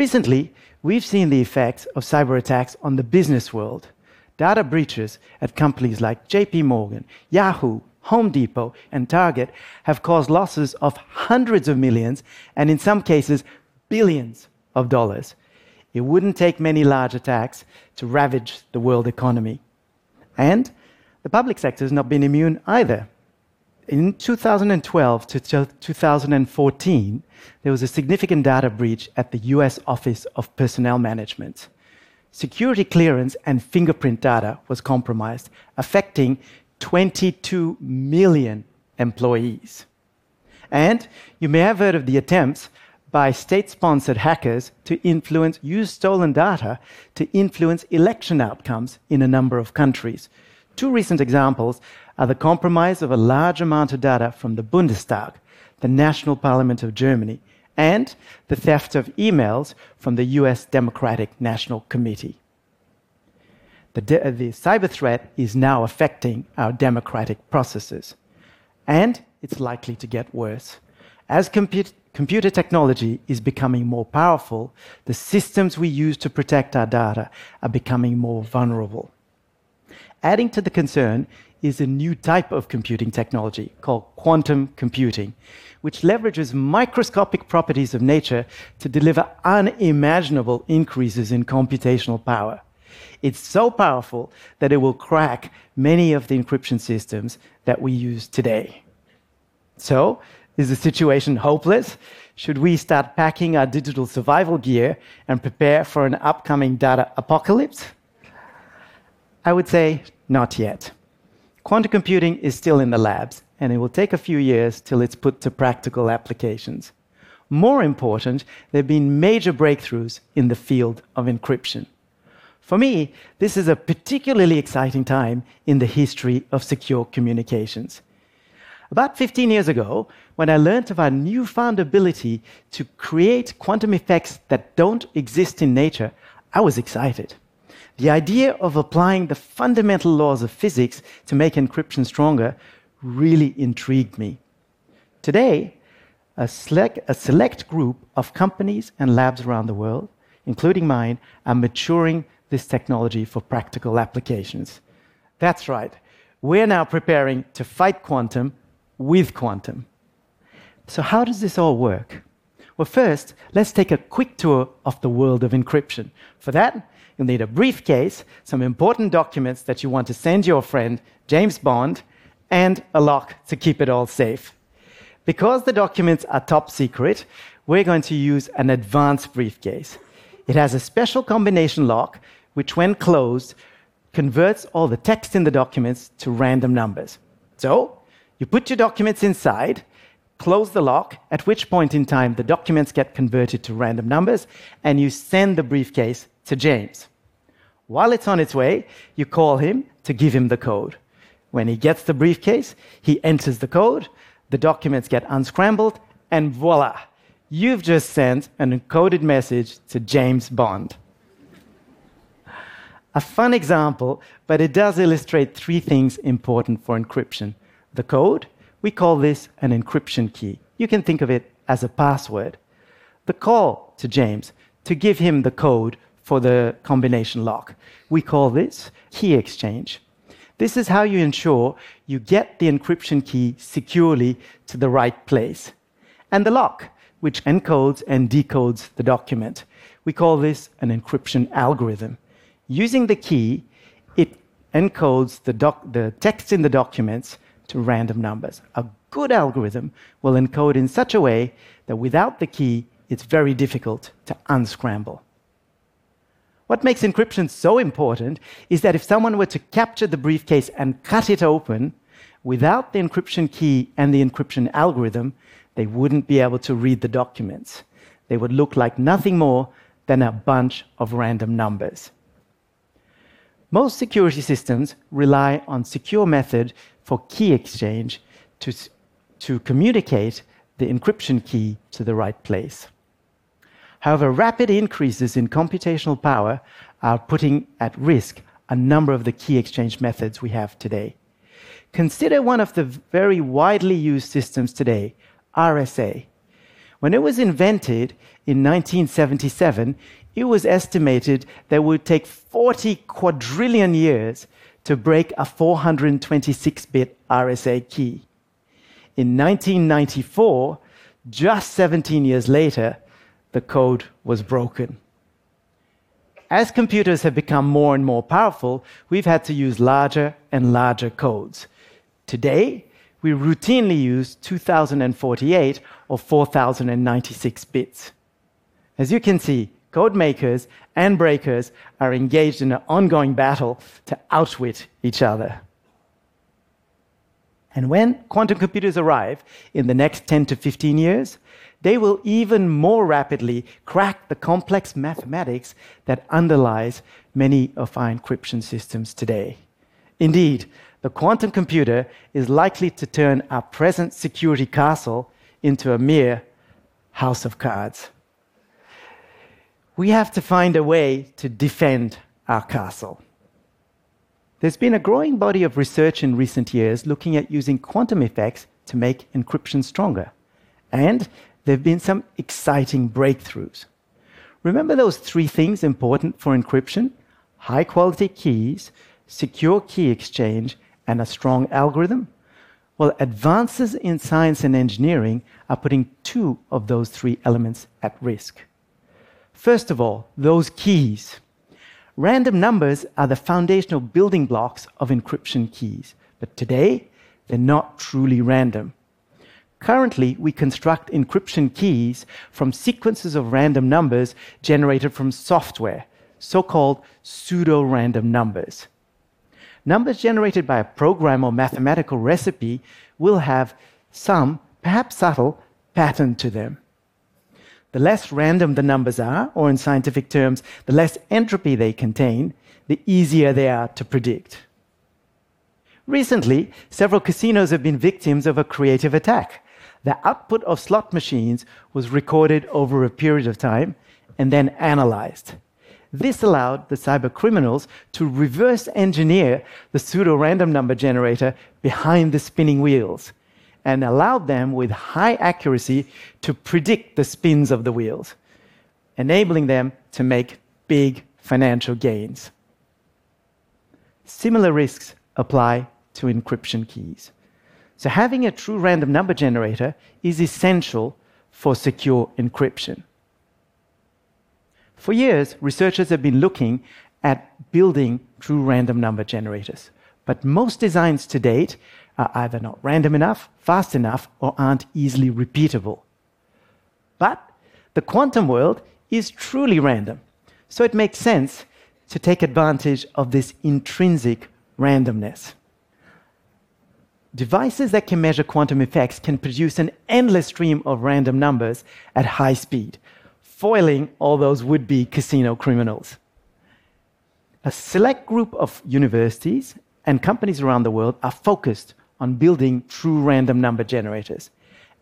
Recently, we've seen the effects of cyber attacks on the business world. Data breaches at companies like JP Morgan, Yahoo, Home Depot, and Target have caused losses of hundreds of millions and, in some cases, billions of dollars. It wouldn't take many large attacks to ravage the world economy. And the public sector has not been immune either. In 2012 to 2014, there was a significant data breach at the US Office of Personnel Management. Security clearance and fingerprint data was compromised, affecting 22 million employees. And you may have heard of the attempts by state sponsored hackers to influence, use stolen data to influence election outcomes in a number of countries. Two recent examples are the compromise of a large amount of data from the Bundestag, the national parliament of Germany, and the theft of emails from the US Democratic National Committee. The, the cyber threat is now affecting our democratic processes, and it's likely to get worse. As compu- computer technology is becoming more powerful, the systems we use to protect our data are becoming more vulnerable. Adding to the concern is a new type of computing technology called quantum computing, which leverages microscopic properties of nature to deliver unimaginable increases in computational power. It's so powerful that it will crack many of the encryption systems that we use today. So, is the situation hopeless? Should we start packing our digital survival gear and prepare for an upcoming data apocalypse? I would say not yet. Quantum computing is still in the labs, and it will take a few years till it's put to practical applications. More important, there have been major breakthroughs in the field of encryption. For me, this is a particularly exciting time in the history of secure communications. About 15 years ago, when I learned of our newfound ability to create quantum effects that don't exist in nature, I was excited. The idea of applying the fundamental laws of physics to make encryption stronger really intrigued me. Today, a select, a select, group of companies and labs around the world, including mine, are maturing this technology for practical applications. That's right. We're now preparing to fight quantum with quantum. So, how does this all work? Well, first, let's take a quick tour of the world of encryption. For that, You'll need a briefcase, some important documents that you want to send your friend, James Bond, and a lock to keep it all safe. Because the documents are top secret, we're going to use an advanced briefcase. It has a special combination lock, which, when closed, converts all the text in the documents to random numbers. So, you put your documents inside, close the lock, at which point in time the documents get converted to random numbers, and you send the briefcase to James. While it's on its way, you call him to give him the code. When he gets the briefcase, he enters the code, the documents get unscrambled, and voila, you've just sent an encoded message to James Bond. A fun example, but it does illustrate three things important for encryption. The code, we call this an encryption key. You can think of it as a password. The call to James to give him the code for the combination lock. We call this key exchange. This is how you ensure you get the encryption key securely to the right place. And the lock, which encodes and decodes the document. We call this an encryption algorithm. Using the key, it encodes the, the text in the documents to random numbers. A good algorithm will encode in such a way that without the key, it's very difficult to unscramble. What makes encryption so important is that if someone were to capture the briefcase and cut it open, without the encryption key and the encryption algorithm, they wouldn't be able to read the documents. They would look like nothing more than a bunch of random numbers. Most security systems rely on secure method for key exchange to, to communicate the encryption key to the right place. However, rapid increases in computational power are putting at risk a number of the key exchange methods we have today. Consider one of the very widely used systems today, RSA. When it was invented in 1977, it was estimated that it would take 40 quadrillion years to break a 426 bit RSA key. In 1994, just 17 years later, the code was broken. As computers have become more and more powerful, we've had to use larger and larger codes. Today, we routinely use 2048 or 4096 bits. As you can see, code makers and breakers are engaged in an ongoing battle to outwit each other. And when quantum computers arrive in the next 10 to 15 years, they will even more rapidly crack the complex mathematics that underlies many of our encryption systems today. Indeed, the quantum computer is likely to turn our present security castle into a mere house of cards. We have to find a way to defend our castle. There's been a growing body of research in recent years looking at using quantum effects to make encryption stronger. And there have been some exciting breakthroughs. Remember those three things important for encryption? High quality keys, secure key exchange, and a strong algorithm? Well, advances in science and engineering are putting two of those three elements at risk. First of all, those keys. Random numbers are the foundational building blocks of encryption keys, but today they're not truly random. Currently, we construct encryption keys from sequences of random numbers generated from software, so called pseudo random numbers. Numbers generated by a program or mathematical recipe will have some, perhaps subtle, pattern to them. The less random the numbers are, or in scientific terms, the less entropy they contain, the easier they are to predict. Recently, several casinos have been victims of a creative attack. The output of slot machines was recorded over a period of time and then analyzed. This allowed the cyber criminals to reverse engineer the pseudo random number generator behind the spinning wheels and allowed them with high accuracy to predict the spins of the wheels, enabling them to make big financial gains. Similar risks apply to encryption keys. So, having a true random number generator is essential for secure encryption. For years, researchers have been looking at building true random number generators. But most designs to date are either not random enough, fast enough, or aren't easily repeatable. But the quantum world is truly random. So it makes sense to take advantage of this intrinsic randomness. Devices that can measure quantum effects can produce an endless stream of random numbers at high speed, foiling all those would be casino criminals. A select group of universities and companies around the world are focused on building true random number generators.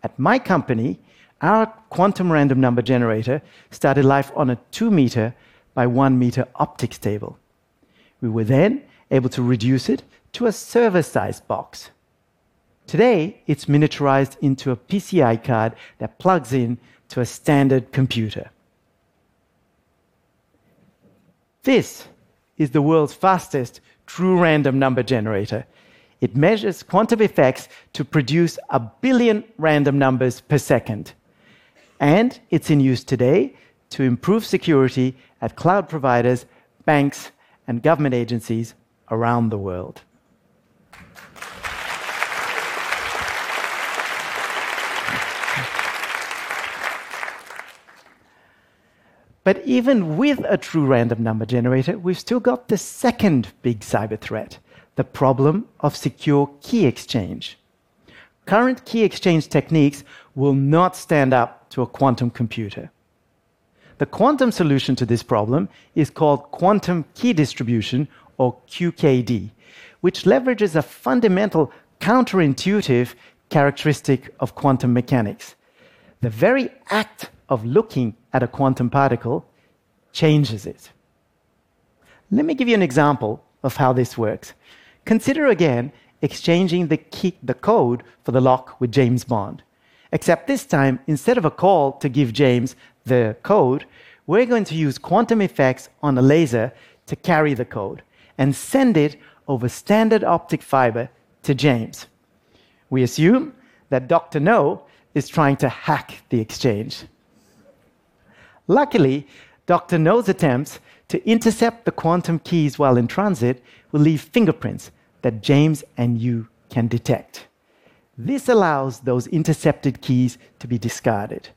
At my company, our quantum random number generator started life on a 2 meter by 1 meter optics table. We were then able to reduce it to a server sized box. Today, it's miniaturized into a PCI card that plugs in to a standard computer. This is the world's fastest true random number generator. It measures quantum effects to produce a billion random numbers per second. And it's in use today to improve security at cloud providers, banks, and government agencies around the world. But even with a true random number generator, we've still got the second big cyber threat the problem of secure key exchange. Current key exchange techniques will not stand up to a quantum computer. The quantum solution to this problem is called quantum key distribution, or QKD, which leverages a fundamental counterintuitive characteristic of quantum mechanics. The very act of looking at a quantum particle changes it. Let me give you an example of how this works. Consider again exchanging the, key, the code for the lock with James Bond. Except this time, instead of a call to give James the code, we're going to use quantum effects on a laser to carry the code and send it over standard optic fiber to James. We assume that Dr. No is trying to hack the exchange. Luckily, Dr. No's attempts to intercept the quantum keys while in transit will leave fingerprints that James and you can detect. This allows those intercepted keys to be discarded.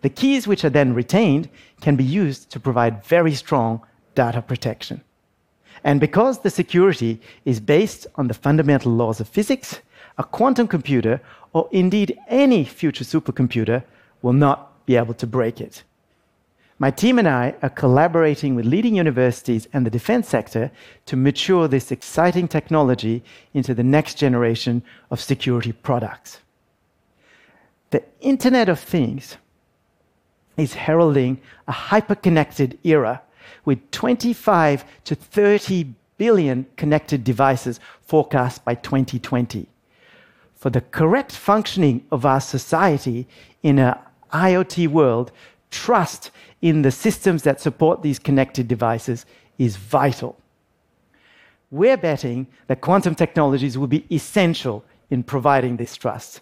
The keys which are then retained can be used to provide very strong data protection. And because the security is based on the fundamental laws of physics, a quantum computer, or indeed any future supercomputer, will not be able to break it. My team and I are collaborating with leading universities and the defense sector to mature this exciting technology into the next generation of security products. The Internet of Things is heralding a hyper-connected era with 25 to 30 billion connected devices forecast by 2020. For the correct functioning of our society in an IoT world, trust in the systems that support these connected devices is vital. We're betting that quantum technologies will be essential in providing this trust,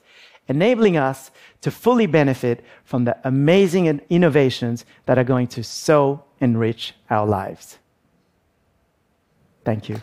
enabling us to fully benefit from the amazing innovations that are going to so enrich our lives. Thank you.